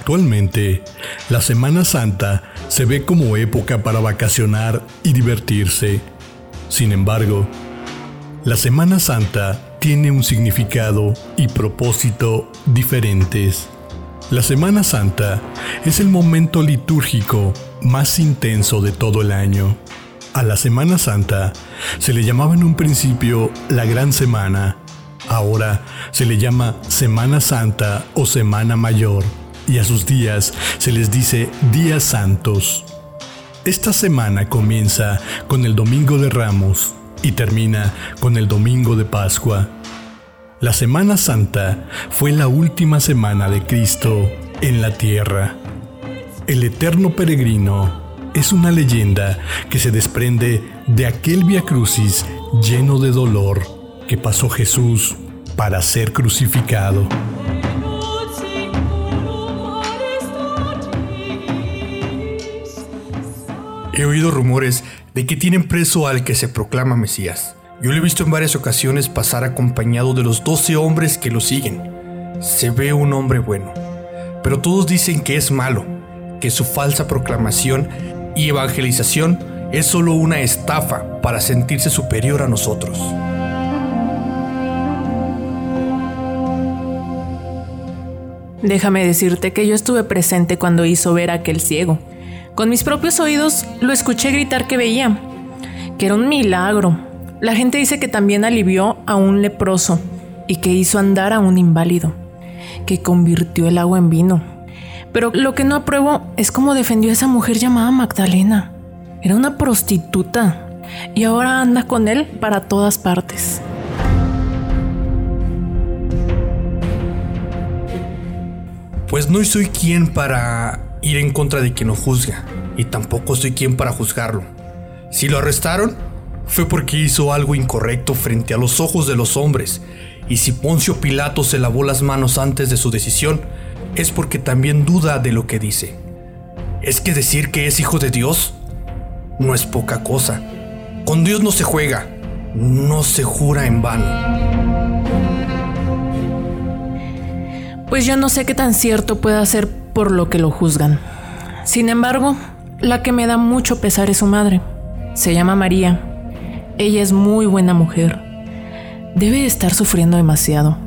Actualmente, la Semana Santa se ve como época para vacacionar y divertirse. Sin embargo, la Semana Santa tiene un significado y propósito diferentes. La Semana Santa es el momento litúrgico más intenso de todo el año. A la Semana Santa se le llamaba en un principio la Gran Semana, ahora se le llama Semana Santa o Semana Mayor y a sus días se les dice días santos. Esta semana comienza con el Domingo de Ramos y termina con el Domingo de Pascua. La Semana Santa fue la última semana de Cristo en la tierra. El eterno peregrino es una leyenda que se desprende de aquel Via Crucis lleno de dolor que pasó Jesús para ser crucificado. He oído rumores de que tienen preso al que se proclama Mesías. Yo lo he visto en varias ocasiones pasar acompañado de los 12 hombres que lo siguen. Se ve un hombre bueno, pero todos dicen que es malo, que su falsa proclamación y evangelización es solo una estafa para sentirse superior a nosotros. Déjame decirte que yo estuve presente cuando hizo ver a aquel ciego. Con mis propios oídos lo escuché gritar que veía, que era un milagro. La gente dice que también alivió a un leproso y que hizo andar a un inválido, que convirtió el agua en vino. Pero lo que no apruebo es cómo defendió a esa mujer llamada Magdalena. Era una prostituta y ahora anda con él para todas partes. Pues no soy quien para ir en contra de quien lo juzga, y tampoco soy quien para juzgarlo. Si lo arrestaron, fue porque hizo algo incorrecto frente a los ojos de los hombres, y si Poncio Pilato se lavó las manos antes de su decisión, es porque también duda de lo que dice. Es que decir que es hijo de Dios no es poca cosa. Con Dios no se juega, no se jura en vano. Pues yo no sé qué tan cierto pueda ser por lo que lo juzgan. Sin embargo, la que me da mucho pesar es su madre. Se llama María. Ella es muy buena mujer. Debe estar sufriendo demasiado.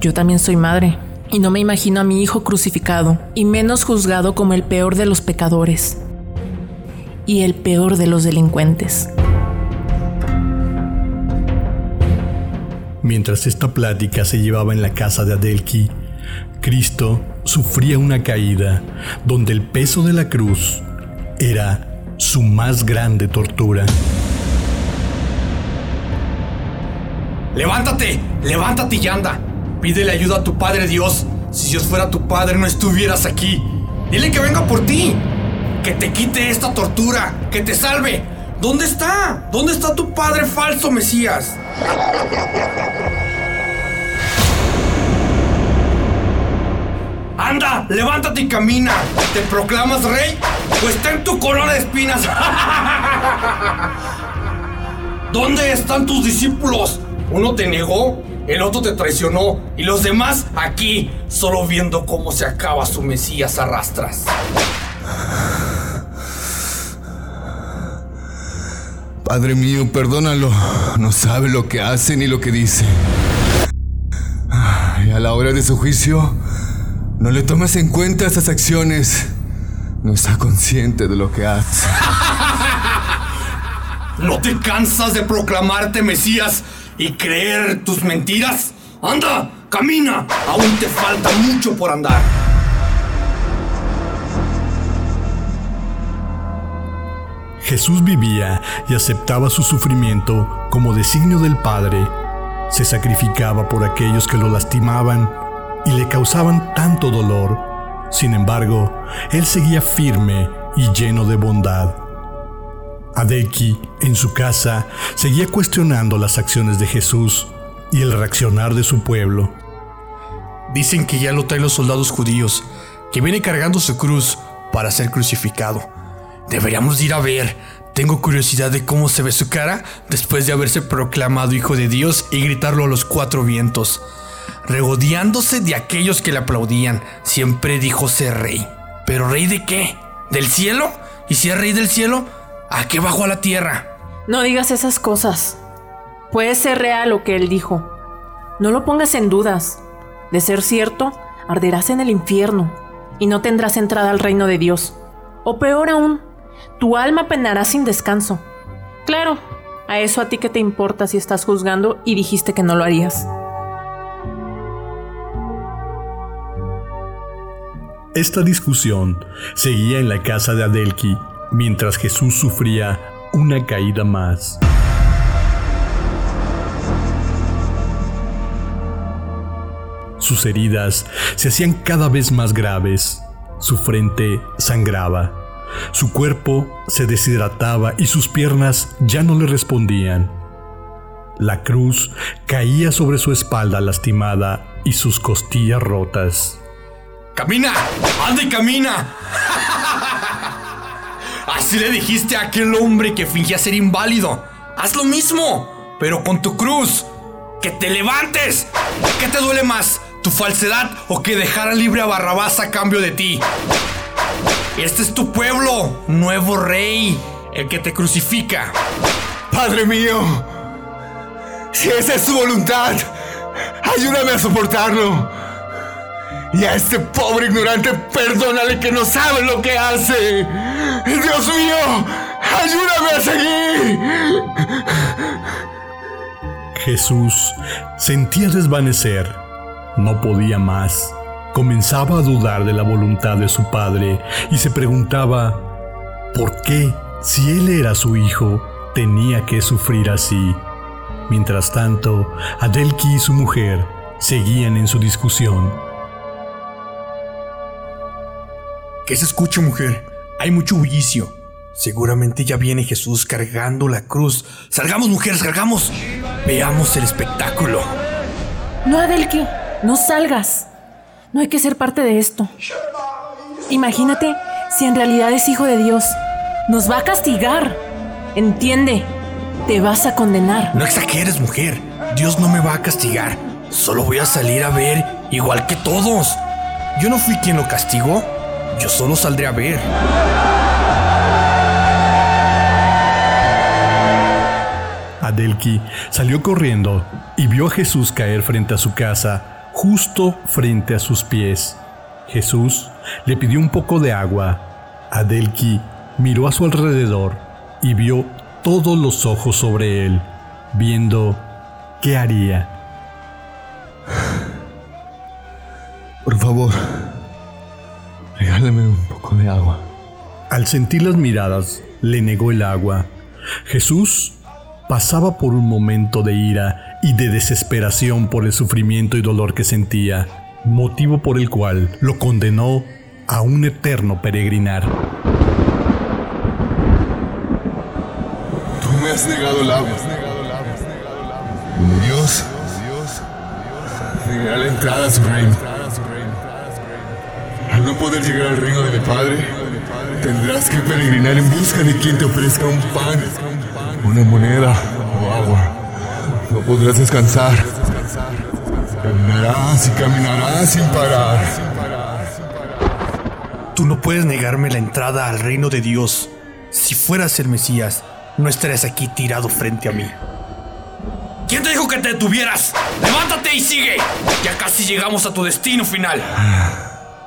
Yo también soy madre y no me imagino a mi hijo crucificado y menos juzgado como el peor de los pecadores y el peor de los delincuentes. Mientras esta plática se llevaba en la casa de Adelki, Cristo sufría una caída donde el peso de la cruz era su más grande tortura. Levántate, levántate y anda. Pídele ayuda a tu Padre Dios. Si Dios fuera tu Padre no estuvieras aquí. Dile que venga por ti. Que te quite esta tortura. Que te salve. ¿Dónde está? ¿Dónde está tu Padre falso, Mesías? Anda, levántate y camina. ¿Te proclamas rey? Pues ten tu corona de espinas. ¿Dónde están tus discípulos? Uno te negó, el otro te traicionó y los demás aquí, solo viendo cómo se acaba su Mesías a rastras. Padre mío, perdónalo. No sabe lo que hace ni lo que dice. Y a la hora de su juicio, no le tomas en cuenta esas acciones. No está consciente de lo que hace. ¿No te cansas de proclamarte Mesías y creer tus mentiras? ¡Anda! ¡Camina! Aún te falta mucho por andar. Jesús vivía y aceptaba su sufrimiento como designio del Padre. Se sacrificaba por aquellos que lo lastimaban y le causaban tanto dolor. Sin embargo, él seguía firme y lleno de bondad. Adeki, en su casa, seguía cuestionando las acciones de Jesús y el reaccionar de su pueblo. Dicen que ya lo traen los soldados judíos, que viene cargando su cruz para ser crucificado. Deberíamos ir a ver. Tengo curiosidad de cómo se ve su cara después de haberse proclamado hijo de Dios y gritarlo a los cuatro vientos. Regodeándose de aquellos que le aplaudían. Siempre dijo ser rey. ¿Pero rey de qué? ¿Del cielo? ¿Y si es rey del cielo? ¿A qué bajó a la tierra? No digas esas cosas. Puede ser real lo que él dijo. No lo pongas en dudas. De ser cierto, arderás en el infierno y no tendrás entrada al reino de Dios. O peor aún, tu alma penará sin descanso. Claro, a eso a ti que te importa si estás juzgando y dijiste que no lo harías. Esta discusión seguía en la casa de Adelki mientras Jesús sufría una caída más. Sus heridas se hacían cada vez más graves, su frente sangraba, su cuerpo se deshidrataba y sus piernas ya no le respondían. La cruz caía sobre su espalda lastimada y sus costillas rotas. ¡Camina! ¡Anda y camina! Así le dijiste a aquel hombre que fingía ser inválido. Haz lo mismo, pero con tu cruz. ¡Que te levantes! ¿Qué te duele más? ¿Tu falsedad o que dejara libre a Barrabás a cambio de ti? Este es tu pueblo, nuevo rey, el que te crucifica. Padre mío, si esa es tu voluntad, ayúdame a soportarlo. Y a este pobre ignorante, perdónale que no sabe lo que hace. Dios mío, ayúdame a seguir. Jesús sentía desvanecer. No podía más. Comenzaba a dudar de la voluntad de su padre y se preguntaba, ¿por qué, si él era su hijo, tenía que sufrir así? Mientras tanto, Adelki y su mujer seguían en su discusión. ¿Qué se escucha, mujer? Hay mucho bullicio. Seguramente ya viene Jesús cargando la cruz. Salgamos, mujeres, salgamos. Veamos el espectáculo. No, Adelki, no salgas. No hay que ser parte de esto. Imagínate si en realidad es hijo de Dios. Nos va a castigar. Entiende, te vas a condenar. No exageres, mujer. Dios no me va a castigar. Solo voy a salir a ver igual que todos. Yo no fui quien lo castigó. Yo solo saldré a ver. Adelki salió corriendo y vio a Jesús caer frente a su casa, justo frente a sus pies. Jesús le pidió un poco de agua. Adelki miró a su alrededor y vio todos los ojos sobre él, viendo qué haría. Por favor, poco de agua. Al sentir las miradas, le negó el agua. Jesús pasaba por un momento de ira y de desesperación por el sufrimiento y dolor que sentía, motivo por el cual lo condenó a un eterno peregrinar. Tú me has negado el agua. Como Dios, negará la entrada a su reino. Al no poder llegar al reino de mi Padre, tendrás que peregrinar en busca de quien te ofrezca un pan, una moneda o agua. No podrás descansar. Caminarás y caminarás sin parar. Tú no puedes negarme la entrada al reino de Dios. Si fueras el Mesías, no estarías aquí tirado frente a mí. ¿Quién te dijo que te detuvieras? ¡Levántate y sigue! Ya casi llegamos a tu destino final.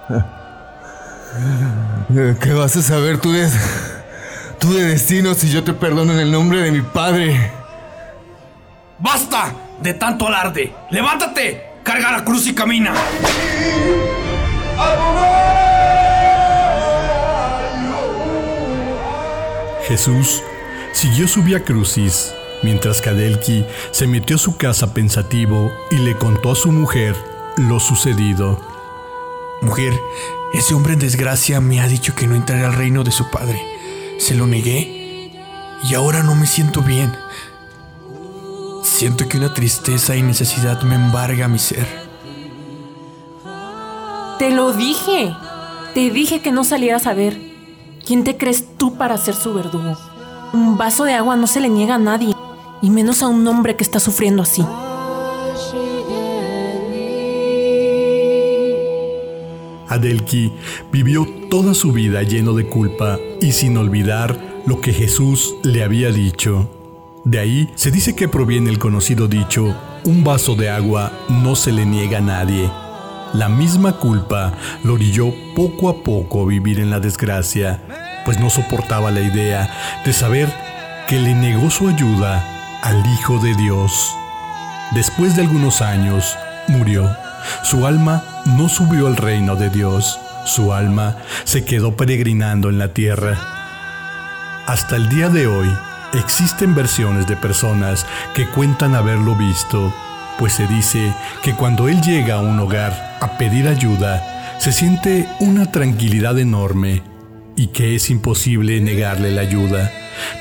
¿Qué vas a saber tú de, tú de destino si yo te perdono en el nombre de mi Padre? ¡Basta de tanto alarde! ¡Levántate! ¡Carga la cruz y camina! Jesús siguió su vía crucis, mientras que Adelki se metió a su casa pensativo y le contó a su mujer lo sucedido. Mujer, ese hombre en desgracia me ha dicho que no entraré al reino de su padre. Se lo negué y ahora no me siento bien. Siento que una tristeza y necesidad me embarga mi ser. Te lo dije. Te dije que no salieras a ver. ¿Quién te crees tú para ser su verdugo? Un vaso de agua no se le niega a nadie, y menos a un hombre que está sufriendo así. Adelki vivió toda su vida lleno de culpa y sin olvidar lo que Jesús le había dicho. De ahí se dice que proviene el conocido dicho, un vaso de agua no se le niega a nadie. La misma culpa lo orilló poco a poco a vivir en la desgracia, pues no soportaba la idea de saber que le negó su ayuda al Hijo de Dios. Después de algunos años, murió. Su alma no subió al reino de Dios, su alma se quedó peregrinando en la tierra. Hasta el día de hoy existen versiones de personas que cuentan haberlo visto, pues se dice que cuando él llega a un hogar a pedir ayuda, se siente una tranquilidad enorme y que es imposible negarle la ayuda.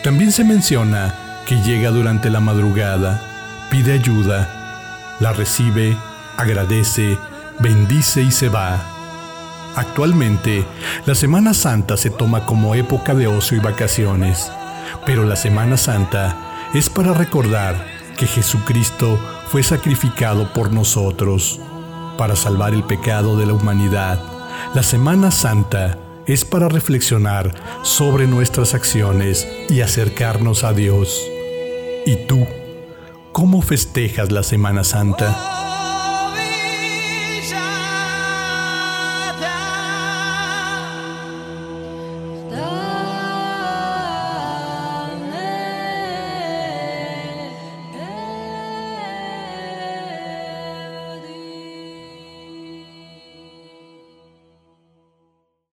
También se menciona que llega durante la madrugada, pide ayuda, la recibe, agradece, bendice y se va. Actualmente, la Semana Santa se toma como época de ocio y vacaciones, pero la Semana Santa es para recordar que Jesucristo fue sacrificado por nosotros, para salvar el pecado de la humanidad. La Semana Santa es para reflexionar sobre nuestras acciones y acercarnos a Dios. ¿Y tú? ¿Cómo festejas la Semana Santa?